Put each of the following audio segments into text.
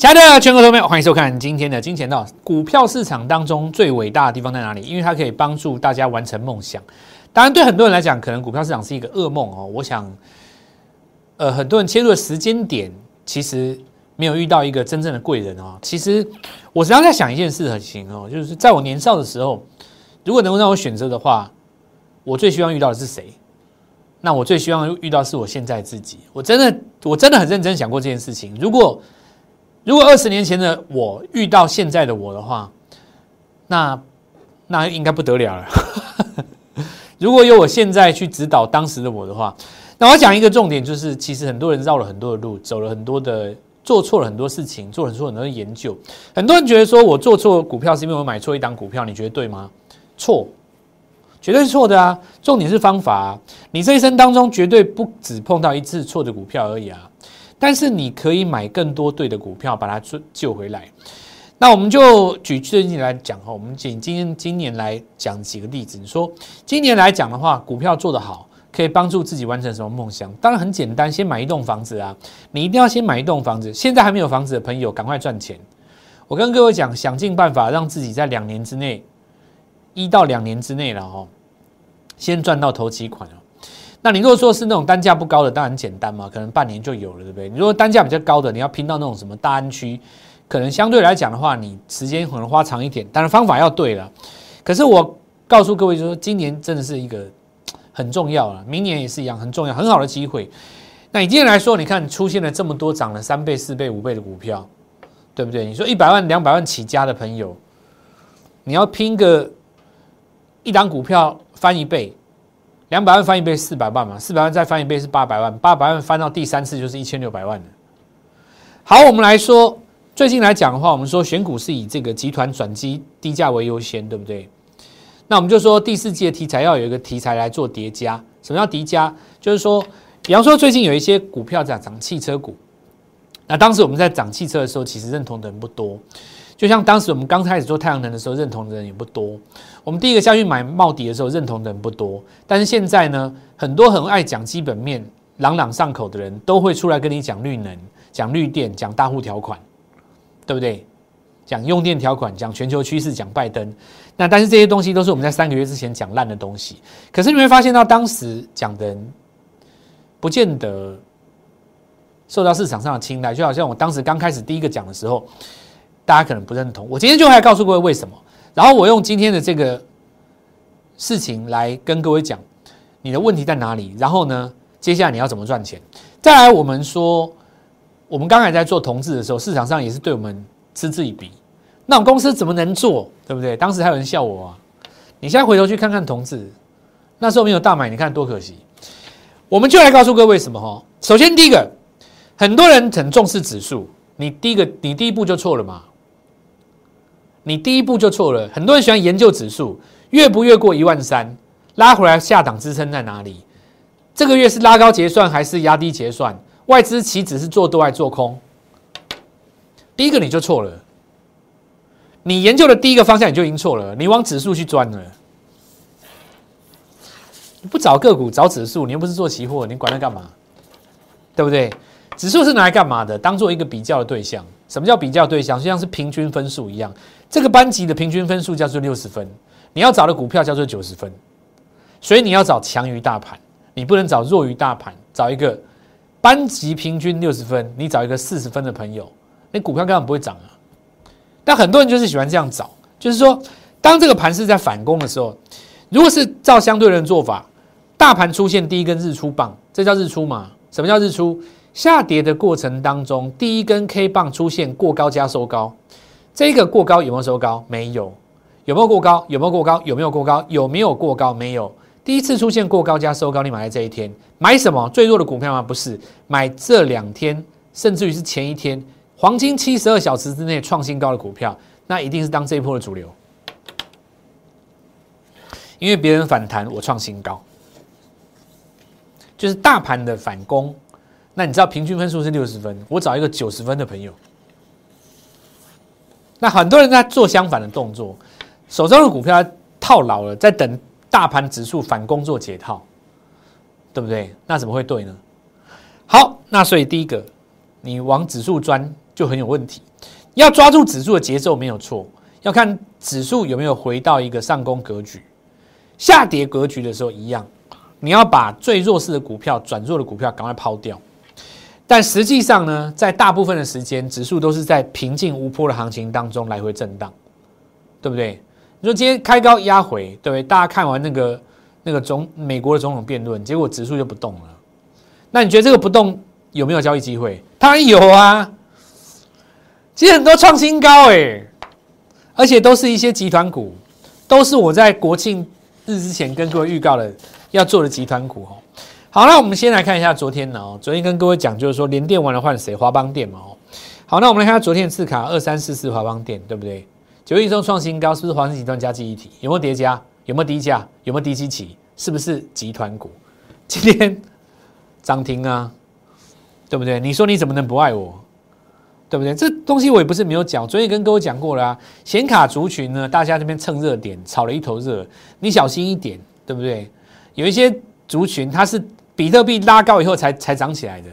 亲爱的全国投票，欢迎收看今天的《金钱道》。股票市场当中最伟大的地方在哪里？因为它可以帮助大家完成梦想。当然，对很多人来讲，可能股票市场是一个噩梦哦。我想，呃，很多人切入的时间点，其实没有遇到一个真正的贵人哦。其实，我时常在想一件事情哦，就是在我年少的时候，如果能够让我选择的话，我最希望遇到的是谁？那我最希望遇到是我现在自己。我真的，我真的很认真想过这件事情。如果如果二十年前的我遇到现在的我的话，那那应该不得了了。如果有我现在去指导当时的我的话，那我讲一个重点，就是其实很多人绕了很多的路，走了很多的，做错了很多事情，做了很多的研究。很多人觉得说我做错股票是因为我买错一档股票，你觉得对吗？错，绝对是错的啊！重点是方法，你这一生当中绝对不只碰到一次错的股票而已啊！但是你可以买更多对的股票，把它救救回来。那我们就举最近来讲哈，我们仅今今年来讲几个例子。你说今年来讲的话，股票做得好，可以帮助自己完成什么梦想？当然很简单，先买一栋房子啊！你一定要先买一栋房子。现在还没有房子的朋友，赶快赚钱。我跟各位讲，想尽办法让自己在两年之内，一到两年之内了哈，先赚到头期款哦。那你如果说是那种单价不高的，当然简单嘛，可能半年就有了，对不对？你如果单价比较高的，你要拼到那种什么大安区，可能相对来讲的话，你时间可能花长一点，但是方法要对了。可是我告诉各位，就说今年真的是一个很重要了，明年也是一样很重要，很好的机会。那你今天来说，你看出现了这么多涨了三倍、四倍、五倍的股票，对不对？你说一百万、两百万起家的朋友，你要拼个一档股票翻一倍。两百万翻一倍四百万嘛，四百万再翻一倍是八百万，八百万翻到第三次就是一千六百万了。好，我们来说最近来讲的话，我们说选股是以这个集团转机低价为优先，对不对？那我们就说第四季的题材要有一个题材来做叠加。什么叫叠加？就是说，比方说最近有一些股票在涨汽车股，那当时我们在涨汽车的时候，其实认同的人不多。就像当时我们刚开始做太阳能的时候，认同的人也不多。我们第一个下去买茂迪的时候，认同的人不多。但是现在呢，很多很爱讲基本面、朗朗上口的人都会出来跟你讲绿能、讲绿电、讲大户条款，对不对？讲用电条款、讲全球趋势、讲拜登。那但是这些东西都是我们在三个月之前讲烂的东西。可是你会发现到当时讲的人，不见得受到市场上的青睐。就好像我当时刚开始第一个讲的时候。大家可能不认同，我今天就来告诉各位为什么。然后我用今天的这个事情来跟各位讲，你的问题在哪里？然后呢，接下来你要怎么赚钱？再来，我们说，我们刚才在做同志的时候，市场上也是对我们嗤之以鼻。那种公司怎么能做？对不对？当时还有人笑我啊。你现在回头去看看同志，那时候没有大买，你看多可惜。我们就来告诉各位什么哈？首先第一个，很多人很重视指数，你第一个，你第一步就错了嘛。你第一步就错了。很多人喜欢研究指数，越不越过一万三，拉回来下档支撑在哪里？这个月是拉高结算还是压低结算？外资期指是做多还做空？第一个你就错了。你研究的第一个方向你就已经错了。你往指数去钻了，你不找个股找指数，你又不是做期货，你管它干嘛？对不对？指数是拿来干嘛的？当做一个比较的对象。什么叫比较对象？就像是平均分数一样。这个班级的平均分数叫做六十分，你要找的股票叫做九十分，所以你要找强于大盘，你不能找弱于大盘。找一个班级平均六十分，你找一个四十分的朋友，那股票根本不会涨啊。但很多人就是喜欢这样找，就是说，当这个盘是在反攻的时候，如果是照相对论做法，大盘出现第一根日出棒，这叫日出嘛？什么叫日出？下跌的过程当中，第一根 K 棒出现过高加收高。这个过高有没有收高？没有，有没有过高？有没有过高？有没有过高？有没有过高？没有。第一次出现过高加收高，你买在这一天，买什么？最弱的股票吗？不是，买这两天，甚至于是前一天，黄金七十二小时之内创新高的股票，那一定是当这一波的主流。因为别人反弹，我创新高，就是大盘的反攻。那你知道平均分数是六十分，我找一个九十分的朋友。那很多人在做相反的动作，手中的股票套牢了，在等大盘指数反攻做解套，对不对？那怎么会对呢？好，那所以第一个，你往指数钻就很有问题。要抓住指数的节奏没有错，要看指数有没有回到一个上攻格局，下跌格局的时候一样，你要把最弱势的股票、转弱的股票赶快抛掉。但实际上呢，在大部分的时间，指数都是在平静无波的行情当中来回震荡，对不对？你说今天开高压回，对不对？大家看完那个那个总美国的总统辩论，结果指数就不动了。那你觉得这个不动有没有交易机会？当然有啊！其实很多创新高哎，而且都是一些集团股，都是我在国庆日之前跟各位预告的要做的集团股哦。好，那我们先来看一下昨天的哦。昨天跟各位讲，就是说连电完了换谁？华邦电嘛哦。好，那我们来看下昨天的次卡二三四四华邦电，对不对？九月中创新高，是不是华盛集团加记忆体？有没有叠加？有没有低价？有没有低基期？是不是集团股？今天涨停啊，对不对？你说你怎么能不爱我？对不对？这东西我也不是没有讲，昨天跟各位讲过了啊。显卡族群呢，大家这边蹭热点，炒了一头热，你小心一点，对不对？有一些族群它是。比特币拉高以后才才涨起来的，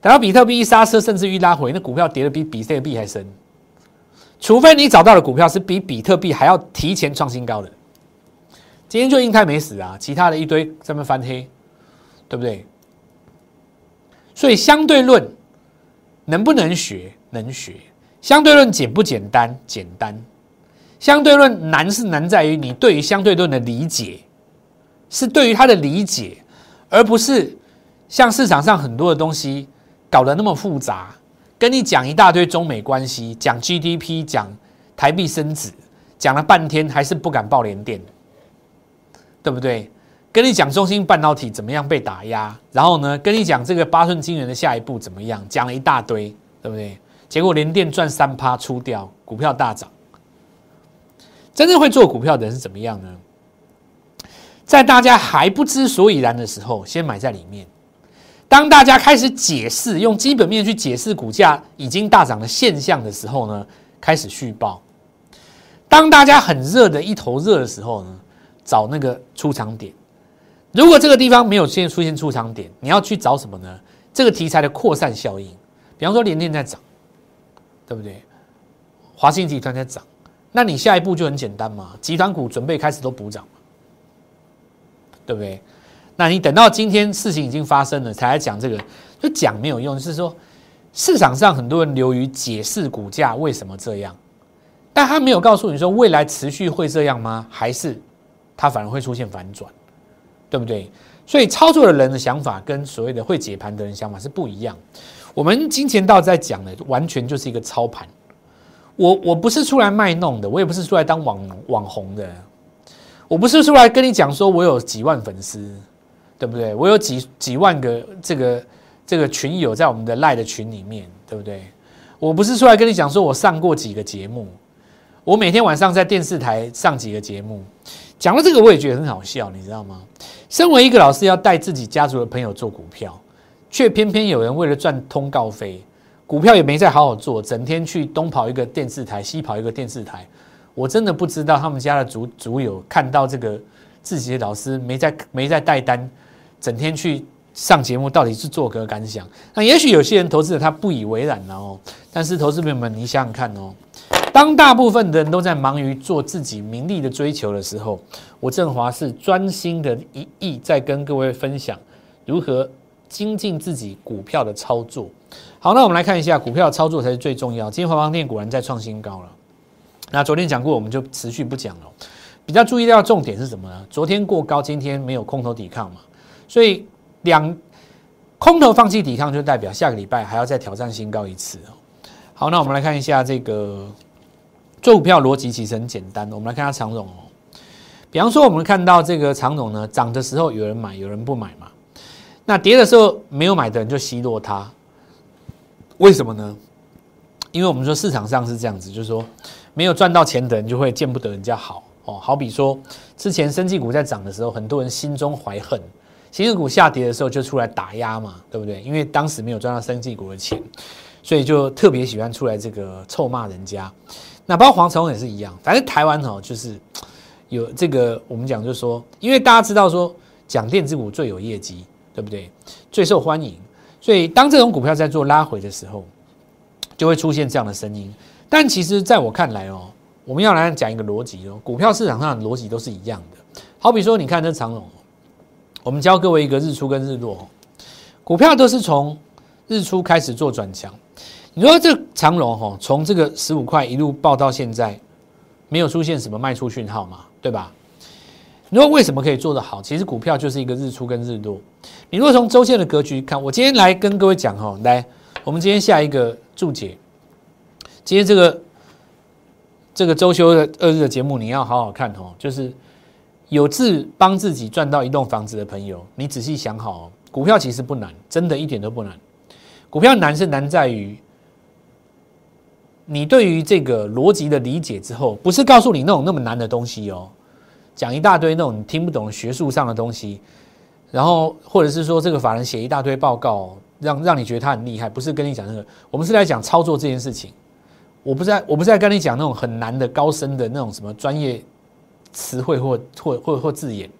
等到比特币一刹车，甚至于拉回，那股票跌的比比特币还深。除非你找到的股票是比比特币还要提前创新高的，今天就英泰没死啊，其他的一堆在那翻黑，对不对？所以相对论能不能学？能学。相对论简不简单？简单。相对论难是难在于你对于相对论的理解，是对于它的理解。而不是像市场上很多的东西搞得那么复杂，跟你讲一大堆中美关系，讲 GDP，讲台币升值，讲了半天还是不敢报连电，对不对？跟你讲中芯半导体怎么样被打压，然后呢，跟你讲这个八寸晶圆的下一步怎么样，讲了一大堆，对不对？结果连电赚三趴出掉，股票大涨。真正会做股票的人是怎么样呢？在大家还不知所以然的时候，先买在里面。当大家开始解释，用基本面去解释股价已经大涨的现象的时候呢，开始续报。当大家很热的一头热的时候呢，找那个出场点。如果这个地方没有现出现出场点，你要去找什么呢？这个题材的扩散效应。比方说，联电在涨，对不对？华信集团在涨，那你下一步就很简单嘛，集团股准备开始都补涨。对不对？那你等到今天事情已经发生了，才来讲这个，就讲没有用。就是说市场上很多人流于解释股价为什么这样，但他没有告诉你说未来持续会这样吗？还是它反而会出现反转，对不对？所以操作的人的想法跟所谓的会解盘的人想法是不一样。我们金钱道在讲的，完全就是一个操盘。我我不是出来卖弄的，我也不是出来当网网红的。我不是出来跟你讲说，我有几万粉丝，对不对？我有几几万个这个这个群友在我们的赖的群里面，对不对？我不是出来跟你讲说我上过几个节目，我每天晚上在电视台上几个节目，讲到这个我也觉得很好笑，你知道吗？身为一个老师，要带自己家族的朋友做股票，却偏偏有人为了赚通告费，股票也没再好好做，整天去东跑一个电视台，西跑一个电视台。我真的不知道他们家的主主友看到这个自己的老师没在没在带单，整天去上节目，到底是作何感想？那也许有些人投资者他不以为然了哦。但是投资朋友们，你想想看哦，当大部分的人都在忙于做自己名利的追求的时候，我振华是专心的一意在跟各位分享如何精进自己股票的操作。好，那我们来看一下股票操作才是最重要。今天华邦电果然在创新高了。那昨天讲过，我们就持续不讲了。比较注意到重点是什么呢？昨天过高，今天没有空头抵抗嘛，所以两空头放弃抵抗，就代表下个礼拜还要再挑战新高一次哦。好，那我们来看一下这个做股票逻辑其实很简单。我们来看下长总哦，比方说我们看到这个长总呢，涨的时候有人买，有人不买嘛。那跌的时候没有买的人就奚落它，为什么呢？因为我们说市场上是这样子，就是说。没有赚到钱的人就会见不得人家好哦。好比说，之前生技股在涨的时候，很多人心中怀恨；新股下跌的时候就出来打压嘛，对不对？因为当时没有赚到生技股的钱，所以就特别喜欢出来这个臭骂人家。那包括黄崇也是一样。反正台湾哦，就是有这个我们讲，就是说，因为大家知道说，讲电子股最有业绩，对不对？最受欢迎，所以当这种股票在做拉回的时候，就会出现这样的声音。但其实在我看来哦，我们要来讲一个逻辑哦，股票市场上的逻辑都是一样的。好比说，你看这长龙，我们教各位一个日出跟日落，股票都是从日出开始做转强。你说这长龙哈，从这个十五块一路报到现在，没有出现什么卖出讯号嘛，对吧？你说为什么可以做得好？其实股票就是一个日出跟日落。你如果从周线的格局看，我今天来跟各位讲哈，来，我们今天下一个注解。今天这个这个周休的二日的节目，你要好好看哦。就是有志帮自己赚到一栋房子的朋友，你仔细想好哦，股票其实不难，真的一点都不难。股票难是难在于。你对于这个逻辑的理解之后，不是告诉你那种那么难的东西哦，讲一大堆那种你听不懂学术上的东西，然后或者是说这个法人写一大堆报告，让让你觉得他很厉害，不是跟你讲那个，我们是来讲操作这件事情。我不是在，我不是在跟你讲那种很难的高深的那种什么专业词汇或或或或字眼。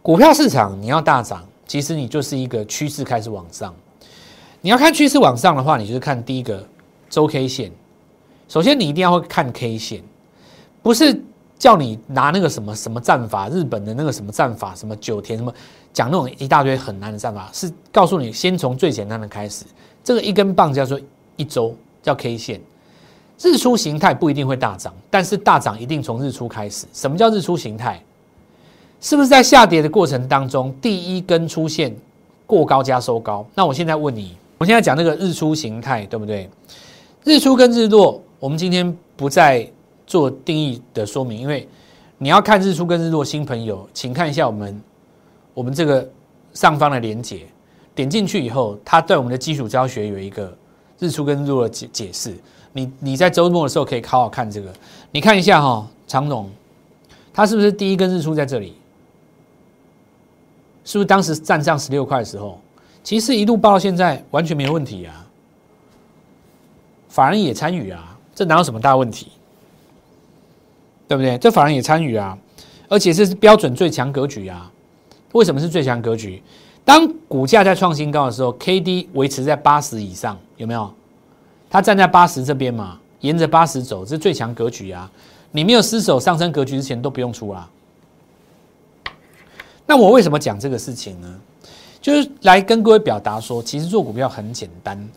股票市场你要大涨，其实你就是一个趋势开始往上。你要看趋势往上的话，你就是看第一个。周 K 线，首先你一定要会看 K 线，不是叫你拿那个什么什么战法，日本的那个什么战法，什么九田什么讲那种一大堆很难的战法，是告诉你先从最简单的开始。这个一根棒叫做一周，叫 K 线。日出形态不一定会大涨，但是大涨一定从日出开始。什么叫日出形态？是不是在下跌的过程当中，第一根出现过高加收高？那我现在问你，我现在讲那个日出形态，对不对？日出跟日落，我们今天不再做定义的说明，因为你要看日出跟日落，新朋友，请看一下我们我们这个上方的连接，点进去以后，它对我们的基础教学有一个日出跟日落的解解释。你你在周末的时候可以好好看这个，你看一下哈，长总，它是不是第一根日出在这里？是不是当时站上十六块的时候，其实一路报到现在完全没有问题啊？法人也参与啊，这哪有什么大问题？对不对？这法人也参与啊，而且这是标准最强格局啊。为什么是最强格局？当股价在创新高的时候，K D 维持在八十以上，有没有？它站在八十这边嘛，沿着八十走，这是最强格局啊。你没有失守上升格局之前，都不用出啦。那我为什么讲这个事情呢？就是来跟各位表达说，其实做股票很简单，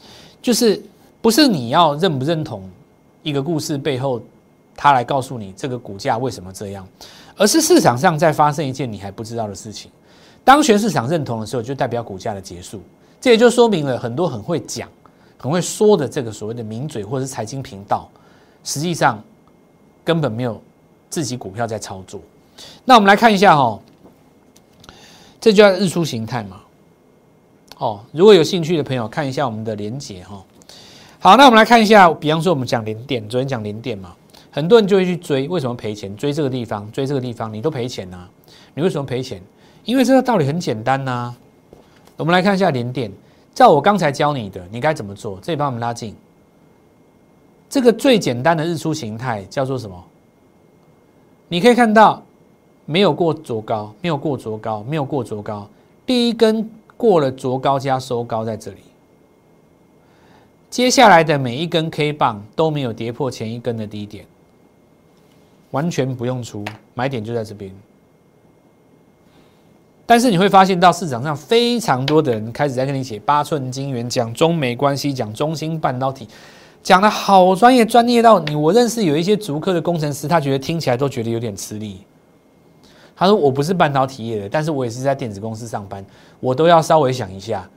就是。不是你要认不认同一个故事背后，他来告诉你这个股价为什么这样，而是市场上在发生一件你还不知道的事情。当全市场认同的时候，就代表股价的结束。这也就说明了很多很会讲、很会说的这个所谓的名嘴或者是财经频道，实际上根本没有自己股票在操作。那我们来看一下哈，这叫日出形态嘛。哦，如果有兴趣的朋友，看一下我们的连结哈。好，那我们来看一下，比方说我们讲零点，昨天讲零点嘛，很多人就会去追，为什么赔钱？追这个地方，追这个地方，你都赔钱呐？你为什么赔钱？因为这个道理很简单呐。我们来看一下零点，照我刚才教你的，你该怎么做？这里帮我们拉近，这个最简单的日出形态叫做什么？你可以看到，没有过卓高，没有过卓高，没有过卓高，第一根过了卓高加收高在这里。接下来的每一根 K 棒都没有跌破前一根的低点，完全不用出买点就在这边。但是你会发现到市场上非常多的人开始在跟你写八寸金元，讲中美关系，讲中芯半导体，讲的好专业，专业到你我认识有一些足科的工程师，他觉得听起来都觉得有点吃力。他说我不是半导体业的，但是我也是在电子公司上班，我都要稍微想一下。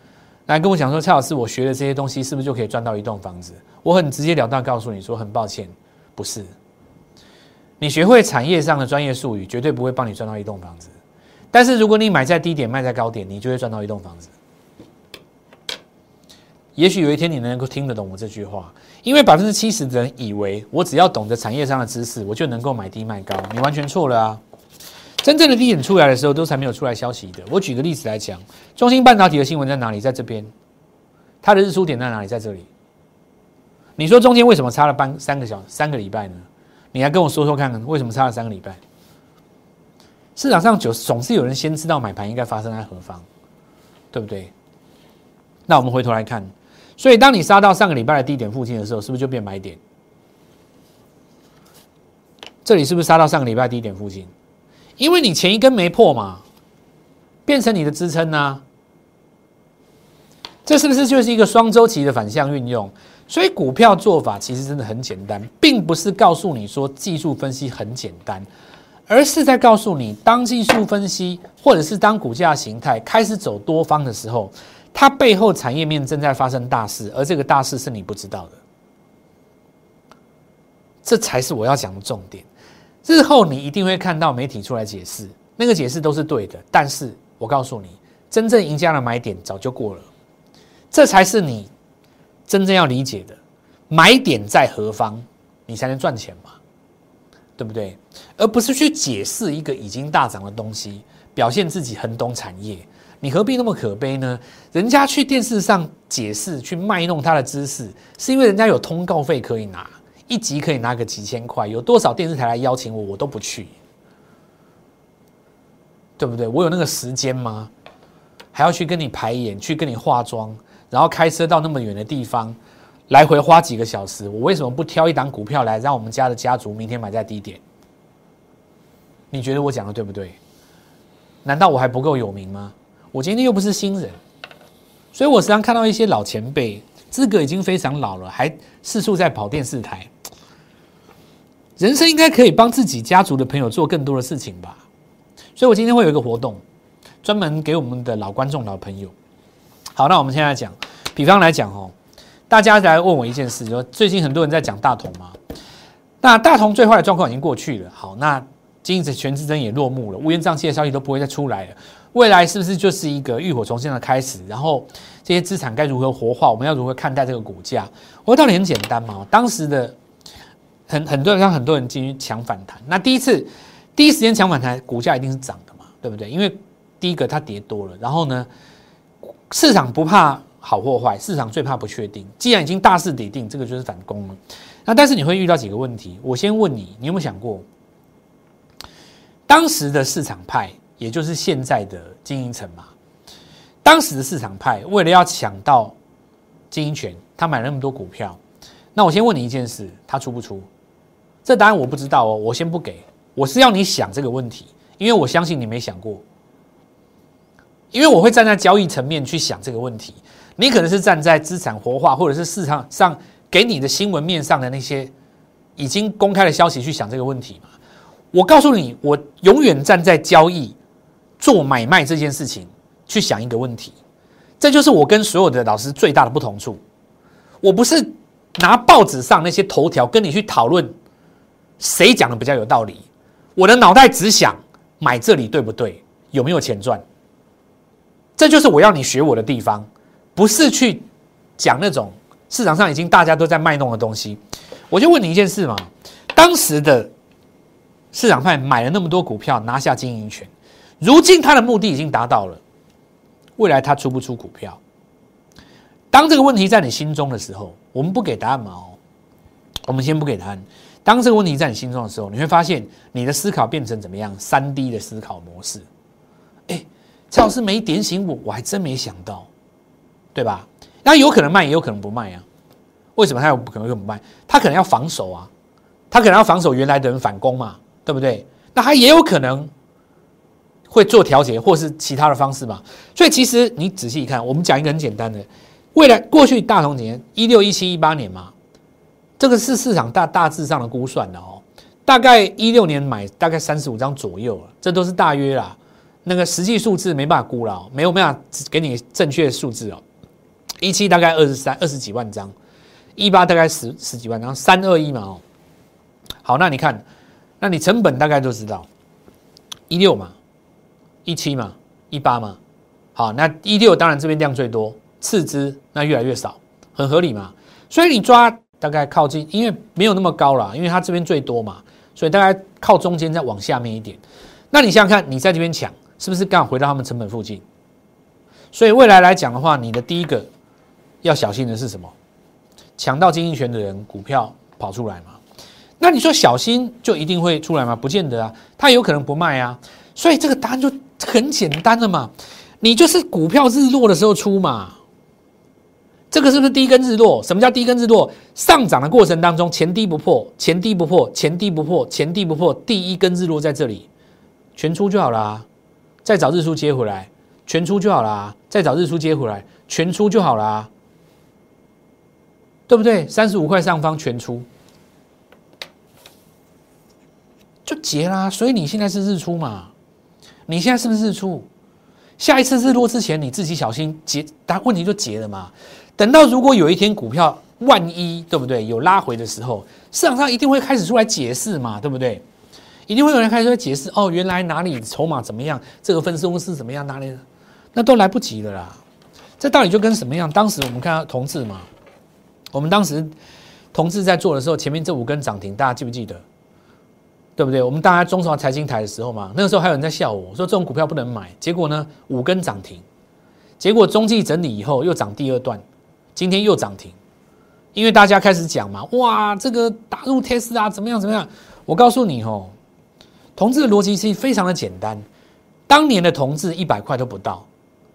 来跟我讲说，蔡老师，我学的这些东西是不是就可以赚到一栋房子？我很直截了当告诉你说，很抱歉，不是。你学会产业上的专业术语，绝对不会帮你赚到一栋房子。但是如果你买在低点，卖在高点，你就会赚到一栋房子。也许有一天你能够听得懂我这句话，因为百分之七十的人以为我只要懂得产业上的知识，我就能够买低卖高，你完全错了啊！真正的低点出来的时候，都还没有出来消息的。我举个例子来讲，中芯半导体的新闻在哪里？在这边，它的日出点在哪里？在这里。你说中间为什么差了半三个小三个礼拜呢？你来跟我说说看看，为什么差了三个礼拜？市场上就总是有人先知道买盘应该发生在何方，对不对？那我们回头来看，所以当你杀到上个礼拜的低点附近的时候，是不是就变买点？这里是不是杀到上个礼拜低点附近？因为你前一根没破嘛，变成你的支撑呢？这是不是就是一个双周期的反向运用？所以股票做法其实真的很简单，并不是告诉你说技术分析很简单，而是在告诉你，当技术分析或者是当股价形态开始走多方的时候，它背后产业面正在发生大事，而这个大事是你不知道的。这才是我要讲的重点。日后你一定会看到媒体出来解释，那个解释都是对的。但是我告诉你，真正赢家的买点早就过了，这才是你真正要理解的买点在何方，你才能赚钱嘛，对不对？而不是去解释一个已经大涨的东西，表现自己很懂产业，你何必那么可悲呢？人家去电视上解释，去卖弄他的知识，是因为人家有通告费可以拿。一集可以拿个几千块，有多少电视台来邀请我，我都不去，对不对？我有那个时间吗？还要去跟你排演，去跟你化妆，然后开车到那么远的地方，来回花几个小时，我为什么不挑一档股票来，让我们家的家族明天买在低点？你觉得我讲的对不对？难道我还不够有名吗？我今天又不是新人，所以我时常看到一些老前辈，资格已经非常老了，还四处在跑电视台。人生应该可以帮自己家族的朋友做更多的事情吧，所以我今天会有一个活动，专门给我们的老观众、老朋友。好，那我们现在讲，比方来讲哦，大家来问我一件事，就最近很多人在讲大同嘛，那大同最坏的状况已经过去了，好，那经营者全之争也落幕了，乌烟瘴气的消息都不会再出来了，未来是不是就是一个浴火重生的开始？然后这些资产该如何活化？我们要如何看待这个股价？我道理很简单嘛，当时的。很很多人让很多人进去抢反弹，那第一次第一时间抢反弹，股价一定是涨的嘛，对不对？因为第一个它跌多了，然后呢，市场不怕好或坏，市场最怕不确定。既然已经大势已定，这个就是反攻了。那但是你会遇到几个问题，我先问你，你有没有想过，当时的市场派，也就是现在的经营层嘛？当时的市场派为了要抢到经营权，他买了那么多股票。那我先问你一件事，他出不出？这答案我不知道哦，我先不给。我是要你想这个问题，因为我相信你没想过。因为我会站在交易层面去想这个问题，你可能是站在资产活化或者是市场上给你的新闻面上的那些已经公开的消息去想这个问题嘛？我告诉你，我永远站在交易做买卖这件事情去想一个问题，这就是我跟所有的老师最大的不同处。我不是拿报纸上那些头条跟你去讨论。谁讲的比较有道理？我的脑袋只想买这里对不对？有没有钱赚？这就是我要你学我的地方，不是去讲那种市场上已经大家都在卖弄的东西。我就问你一件事嘛：当时的市场派买了那么多股票，拿下经营权，如今他的目的已经达到了，未来他出不出股票？当这个问题在你心中的时候，我们不给答案嘛？哦，我们先不给答案。当这个问题在你心中的时候，你会发现你的思考变成怎么样？三 D 的思考模式。哎，蔡老师没点醒我，我还真没想到，对吧？那有可能卖，也有可能不卖啊。为什么他有可能不卖？他可能要防守啊，他可能要防守原来的人反攻嘛，对不对？那他也有可能会做调节，或是其他的方式嘛。所以其实你仔细一看，我们讲一个很简单的，未来过去大同年一六一七一八年嘛。这个是市场大大致上的估算的哦，大概一六年买大概三十五张左右了，这都是大约啦，那个实际数字没办法估了，没有办法给你正确数字哦。一七大概二十三二十几万张，一八大概十十几万张，三二一嘛哦。好，那你看，那你成本大概都知道，一六嘛，一七嘛，一八嘛。好，那一六当然这边量最多，次之那越来越少，很合理嘛。所以你抓。大概靠近，因为没有那么高了，因为它这边最多嘛，所以大概靠中间再往下面一点。那你想想看，你在这边抢，是不是刚好回到他们成本附近？所以未来来讲的话，你的第一个要小心的是什么？抢到经营权的人，股票跑出来嘛？那你说小心就一定会出来吗？不见得啊，他有可能不卖啊。所以这个答案就很简单了嘛，你就是股票日落的时候出嘛。这个是不是第一根日落？什么叫第一根日落？上涨的过程当中，前低不破，前低不破，前低不破，前低不破，第一根日落在这里，全出就好了，再找日出接回来，全出就好了，再找日出接回来，全出就好了，对不对？三十五块上方全出，就结啦。所以你现在是日出嘛？你现在是不是日出？下一次日落之前，你自己小心结，但问题就结了嘛。等到如果有一天股票万一对不对有拉回的时候，市场上一定会开始出来解释嘛，对不对？一定会有人开始解释哦，原来哪里筹码怎么样，这个分析公司怎么样，哪里那都来不及了啦。这道理就跟什么样？当时我们看到同志嘛，我们当时同志在做的时候，前面这五根涨停，大家记不记得？对不对？我们大家中华财经台的时候嘛，那个时候还有人在笑我说这种股票不能买。结果呢，五根涨停，结果中继整理以后又涨第二段。今天又涨停，因为大家开始讲嘛，哇，这个打入 test 啊，怎么样怎么样？我告诉你哦，同志的逻辑是非常的简单。当年的同志一百块都不到，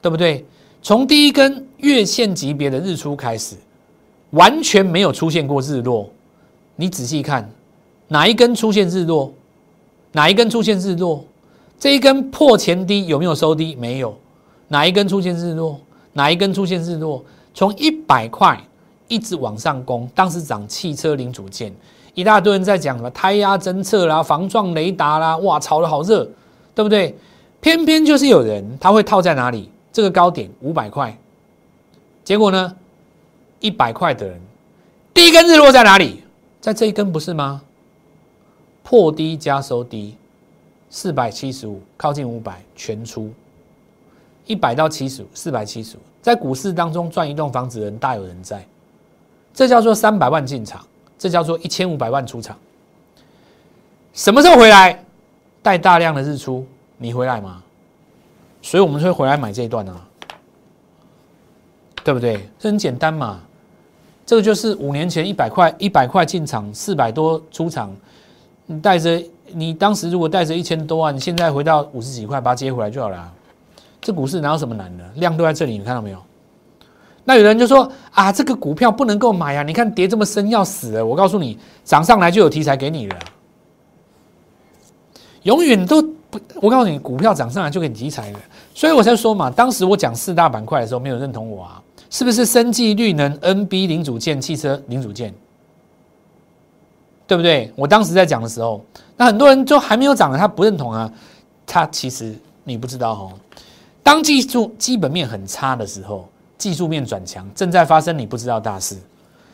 对不对？从第一根月线级别的日出开始，完全没有出现过日落。你仔细看，哪一根出现日落？哪一根出现日落？这一根破前低有没有收低？没有。哪一根出现日落？哪一根出现日落？从一百块一直往上攻，当时涨汽车零组件，一大堆人在讲什么胎压侦测啦、防撞雷达啦，哇，炒的好热，对不对？偏偏就是有人他会套在哪里？这个高点五百块，结果呢，一百块的人第一根日落在哪里？在这一根不是吗？破低加收低，四百七十五，靠近五百全出，一百到七十五，四百七十五。在股市当中赚一栋房子的人大有人在，这叫做三百万进场，这叫做一千五百万出场。什么时候回来？带大量的日出，你回来吗？所以我们会回来买这一段啊，对不对？这很简单嘛，这个就是五年前一百块一百块进场，四百多出场，你带着你当时如果带着一千多万，你现在回到五十几块，把它接回来就好了。这股市哪有什么难的？量都在这里，你看到没有？那有人就说啊，这个股票不能够买啊！你看跌这么深，要死了。我告诉你，涨上来就有题材给你了。永远都不，我告诉你，股票涨上来就给你题材了。所以我才说嘛，当时我讲四大板块的时候，没有认同我啊，是不是？生技、绿能、NB 零组件、汽车零组件，对不对？我当时在讲的时候，那很多人就还没有涨了，他不认同啊。他其实你不知道哦。当技术基本面很差的时候，技术面转强，正在发生你不知道大事，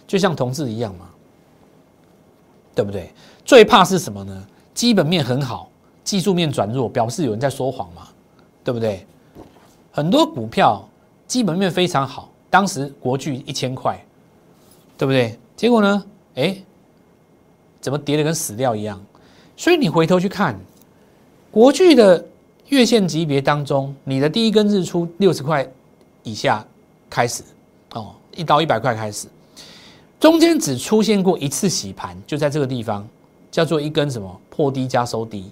就像同志一样嘛，对不对？最怕是什么呢？基本面很好，技术面转弱，表示有人在说谎嘛，对不对？很多股票基本面非常好，当时国巨一千块，对不对？结果呢？哎，怎么跌的跟死掉一样？所以你回头去看国巨的。月线级别当中，你的第一根日出六十块以下开始哦，一到一百块开始，中间只出现过一次洗盘，就在这个地方，叫做一根什么破低加收低。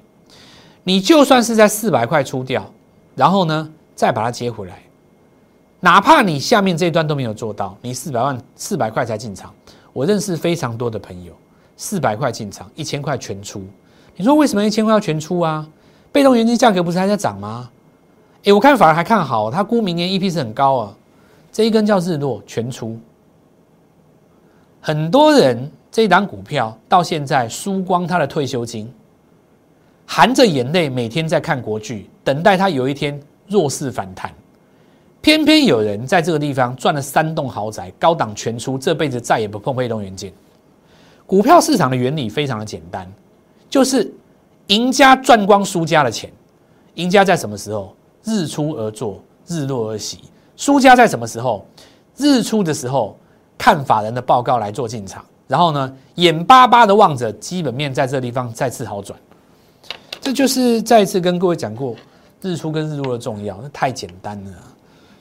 你就算是在四百块出掉，然后呢再把它接回来，哪怕你下面这一段都没有做到，你四百万四百块才进场，我认识非常多的朋友，四百块进场，一千块全出。你说为什么一千块要全出啊？被动元件价格不是还在涨吗？哎，我看反而还看好，他估明年 EP 是很高啊。这一根叫日落全出，很多人这一档股票到现在输光他的退休金，含着眼泪每天在看国剧，等待他有一天弱势反弹。偏偏有人在这个地方赚了三栋豪宅，高档全出，这辈子再也不碰被动元件。股票市场的原理非常的简单，就是。赢家赚光输家的钱，赢家在什么时候日出而作，日落而息；输家在什么时候日出的时候看法人的报告来做进场，然后呢眼巴巴的望着基本面在这地方再次好转。这就是再一次跟各位讲过日出跟日落的重要，那太简单了，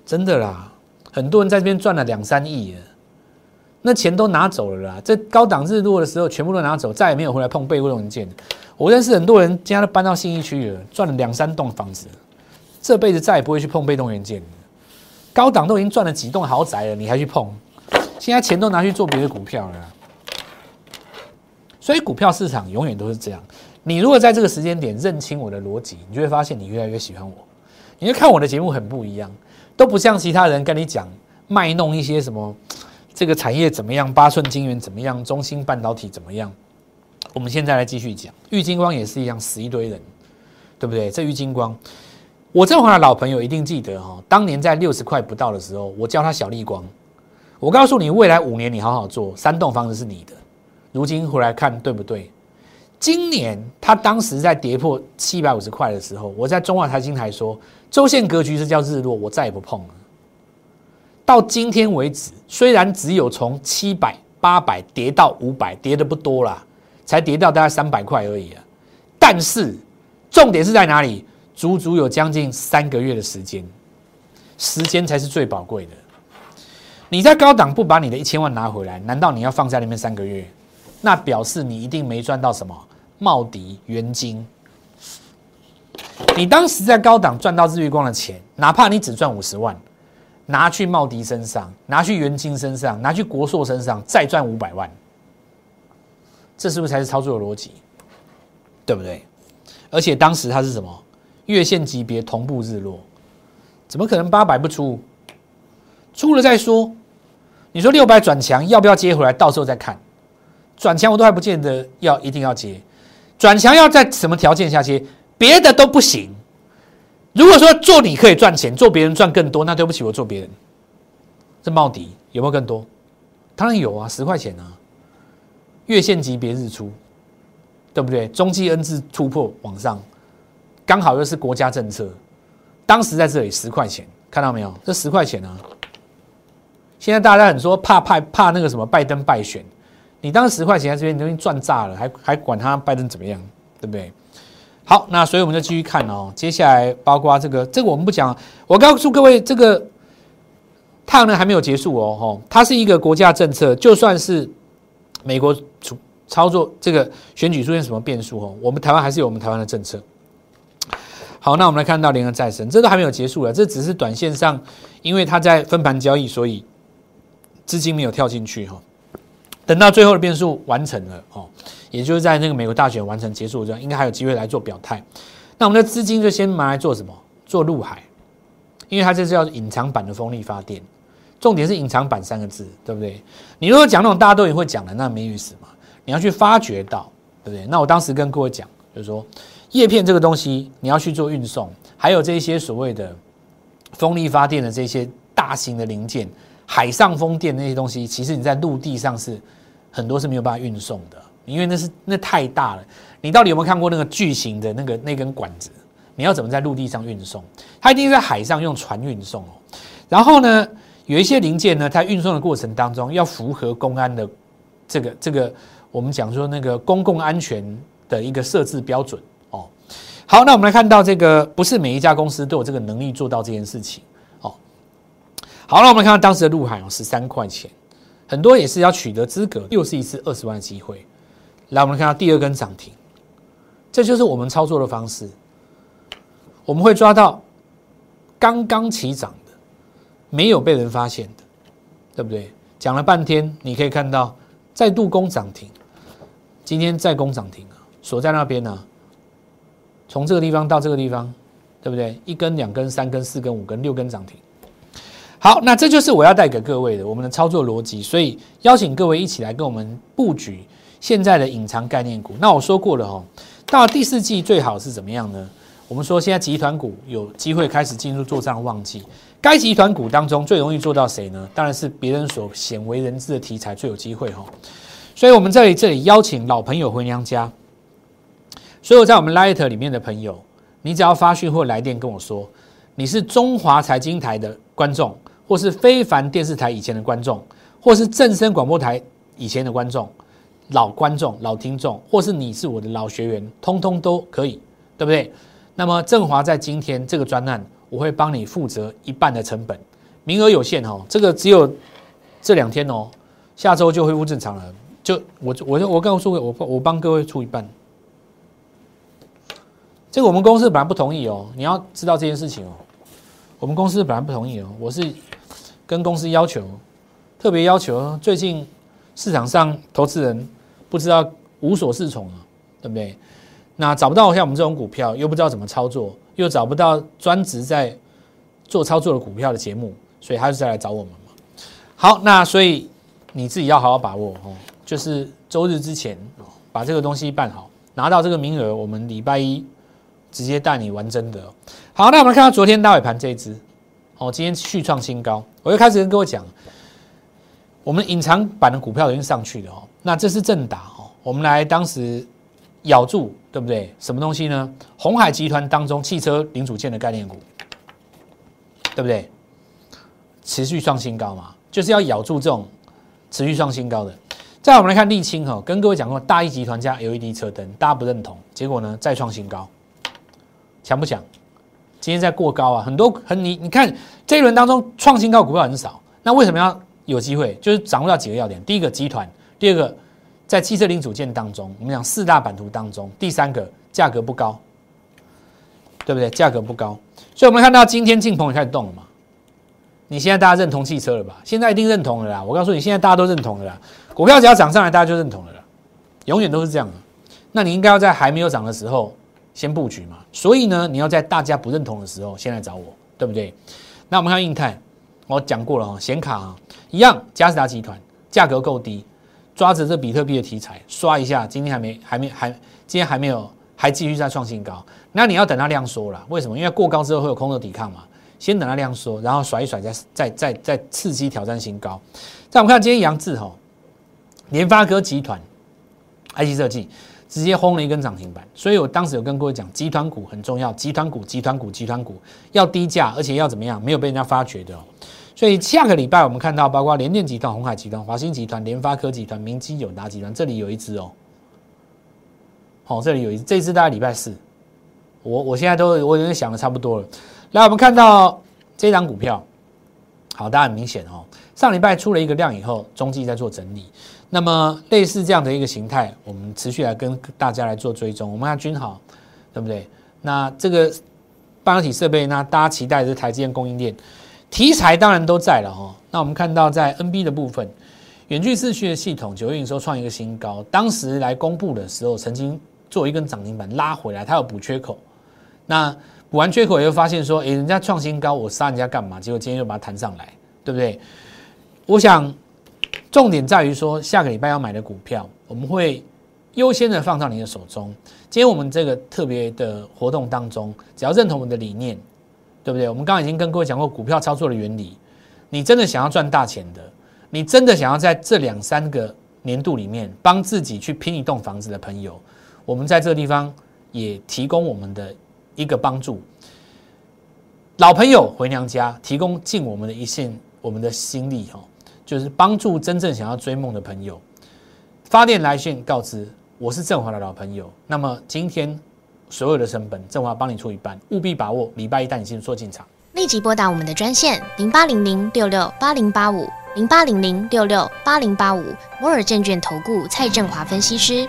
真的啦！很多人在这边赚了两三亿了那钱都拿走了啦。这高档日落的时候全部都拿走，再也没有回来碰被动文件。我认识很多人，现在都搬到新一区了，赚了两三栋房子，这辈子再也不会去碰被动元件高档都已经赚了几栋豪宅了，你还去碰？现在钱都拿去做别的股票了。所以股票市场永远都是这样。你如果在这个时间点认清我的逻辑，你就会发现你越来越喜欢我。你就看我的节目很不一样，都不像其他人跟你讲卖弄一些什么这个产业怎么样，八寸晶圆怎么样，中芯半导体怎么样。我们现在来继续讲，玉金光也是一样，死一堆人，对不对？这玉金光，我正华的老朋友一定记得哈，当年在六十块不到的时候，我叫他小丽光，我告诉你，未来五年你好好做，三栋房子是你的。如今回来看对不对？今年他当时在跌破七百五十块的时候，我在中华财经台说，周线格局是叫日落，我再也不碰了。到今天为止，虽然只有从七百、八百跌到五百，跌的不多啦，才跌到大概三百块而已啊。但是重点是在哪里？足足有将近三个月的时间，时间才是最宝贵的。你在高档不把你的一千万拿回来，难道你要放在那边三个月？那表示你一定没赚到什么茂迪、元金。你当时在高档赚到日月光的钱，哪怕你只赚五十万，拿去茂迪身上，拿去元金身上，拿去国硕身上，再赚五百万，这是不是才是操作的逻辑？对不对？而且当时它是什么月线级别同步日落，怎么可能八百不出？出了再说。你说六百转强要不要接回来？到时候再看。转强我都还不见得要一定要接，转强要在什么条件下接？别的都不行。如果说做你可以赚钱，做别人赚更多，那对不起，我做别人。这茂迪有没有更多？当然有啊，十块钱啊，月线级别日出，对不对？中继 N 字突破往上，刚好又是国家政策，当时在这里十块钱，看到没有？这十块钱啊，现在大家很说怕怕怕那个什么拜登败选。你当时十块钱在这边，你都已经赚炸了，还还管他拜登怎么样，对不对？好，那所以我们就继续看哦。接下来包括这个，这个我们不讲。我告诉各位，这个太阳能还没有结束哦，吼，它是一个国家政策。就算是美国操操作这个选举出现什么变数哦，我们台湾还是有我们台湾的政策。好，那我们来看到联合再生，这都还没有结束了，这只是短线上，因为它在分盘交易，所以资金没有跳进去哈。等到最后的变数完成了哦，也就是在那个美国大选完成结束之后，应该还有机会来做表态。那我们的资金就先拿来做什么？做陆海，因为它这是叫隐藏版的风力发电。重点是隐藏版三个字，对不对？你如果讲那种大家都也会讲的，那没意思嘛。你要去发掘到，对不对？那我当时跟各位讲，就是说叶片这个东西，你要去做运送，还有这些所谓的风力发电的这些大型的零件，海上风电那些东西，其实你在陆地上是。很多是没有办法运送的，因为那是那太大了。你到底有没有看过那个巨型的那个那根管子？你要怎么在陆地上运送？它一定在海上用船运送哦。然后呢，有一些零件呢，它运送的过程当中要符合公安的这个这个，我们讲说那个公共安全的一个设置标准哦。好，那我们来看到这个，不是每一家公司都有这个能力做到这件事情哦。好了，我们看到当时的陆海哦，十三块钱。很多也是要取得资格，又是一次二十万的机会。来，我们看到第二根涨停，这就是我们操作的方式。我们会抓到刚刚起涨的，没有被人发现的，对不对？讲了半天，你可以看到再度攻涨停，今天再攻涨停啊，锁在那边呢。从这个地方到这个地方，对不对？一根、两根、三根、四根、五根、六根涨停。好，那这就是我要带给各位的我们的操作逻辑，所以邀请各位一起来跟我们布局现在的隐藏概念股。那我说过了哦，到第四季最好是怎么样呢？我们说现在集团股有机会开始进入做账旺季，该集团股当中最容易做到谁呢？当然是别人所鲜为人知的题材最有机会哈。所以我们在这里邀请老朋友回娘家，所有在我们 Light 里面的朋友，你只要发讯或来电跟我说，你是中华财经台的观众。或是非凡电视台以前的观众，或是正声广播台以前的观众，老观众、老听众，或是你是我的老学员，通通都可以，对不对？那么振华在今天这个专案，我会帮你负责一半的成本，名额有限哦，这个只有这两天哦，下周就恢复正常了。就我我我告诉各位，我我帮各位出一半，这个我们公司本来不同意哦，你要知道这件事情哦，我们公司本来不同意哦，我是。跟公司要求，特别要求，最近市场上投资人不知道无所适从啊，对不对？那找不到像我们这种股票，又不知道怎么操作，又找不到专职在做操作的股票的节目，所以他就再来找我们嘛。好，那所以你自己要好好把握哦，就是周日之前把这个东西办好，拿到这个名额，我们礼拜一直接带你玩真的。好，那我们看到昨天大尾盘这一支，哦，今天续创新高，我又开始跟各位讲，我们隐藏版的股票已经上去了哦，那这是正打哦，我们来当时咬住，对不对？什么东西呢？红海集团当中汽车零组件的概念股，对不对？持续创新高嘛，就是要咬住这种持续创新高的。再我们来看沥青哈，跟各位讲过，大一集团加 LED 车灯，大家不认同，结果呢再创新高，强不强？今天在过高啊，很多很你你看这一轮当中创新高股票很少，那为什么要有机会？就是掌握到几个要点：第一个集团，第二个在汽车零组件当中，我们讲四大版图当中，第三个价格不高，对不对？价格不高，所以我们看到今天进鹏也开始动了嘛。你现在大家认同汽车了吧？现在一定认同了啦！我告诉你，现在大家都认同了啦。股票只要涨上来，大家就认同了啦，永远都是这样的。那你应该要在还没有涨的时候。先布局嘛，所以呢，你要在大家不认同的时候先来找我，对不对？那我们看硬泰，我讲过了哈，显卡啊一样，嘉士达集团价格够低，抓着这比特币的题材刷一下，今天还没还没还今天还没有还继续在创新高，那你要等它量缩了，为什么？因为过高之后会有空头抵抗嘛，先等它量缩，然后甩一甩，再再再再刺激挑战新高。再我们看今天杨志哈，联发科集团，IC 设计。直接轰了一根涨停板，所以我当时有跟各位讲，集团股很重要，集团股、集团股、集团股要低价，而且要怎么样？没有被人家发掘的。所以下个礼拜我们看到，包括联电集团、红海集团、华兴集团、联发科集团、明基、友达集团，这里有一只哦，好，这里有一只，这只大概礼拜四。我我现在都我已经想的差不多了。来，我们看到这张股票，好，大家很明显哦，上礼拜出了一个量以后，中继在做整理。那么类似这样的一个形态，我们持续来跟大家来做追踪。我们看君豪，对不对？那这个半导体设备，那大家期待的是台积电供应链题材当然都在了哈。那我们看到在 NB 的部分，远距视讯的系统九月营收创一个新高，当时来公布的时候，曾经做一根涨停板拉回来，它有补缺口。那补完缺口，又发现说，诶，人家创新高，我杀人家干嘛？结果今天又把它弹上来，对不对？我想。重点在于说，下个礼拜要买的股票，我们会优先的放到你的手中。今天我们这个特别的活动当中，只要认同我们的理念，对不对？我们刚刚已经跟各位讲过股票操作的原理。你真的想要赚大钱的，你真的想要在这两三个年度里面帮自己去拼一栋房子的朋友，我们在这个地方也提供我们的一个帮助。老朋友回娘家，提供尽我们的一线，我们的心力哈。就是帮助真正想要追梦的朋友，发电来信告知我是振华的老朋友。那么今天所有的成本，振华帮你出一半，务必把握礼拜一带你进做进场。立即拨打我们的专线零八零零六六八零八五零八零零六六八零八五摩尔证券投顾蔡振华分析师。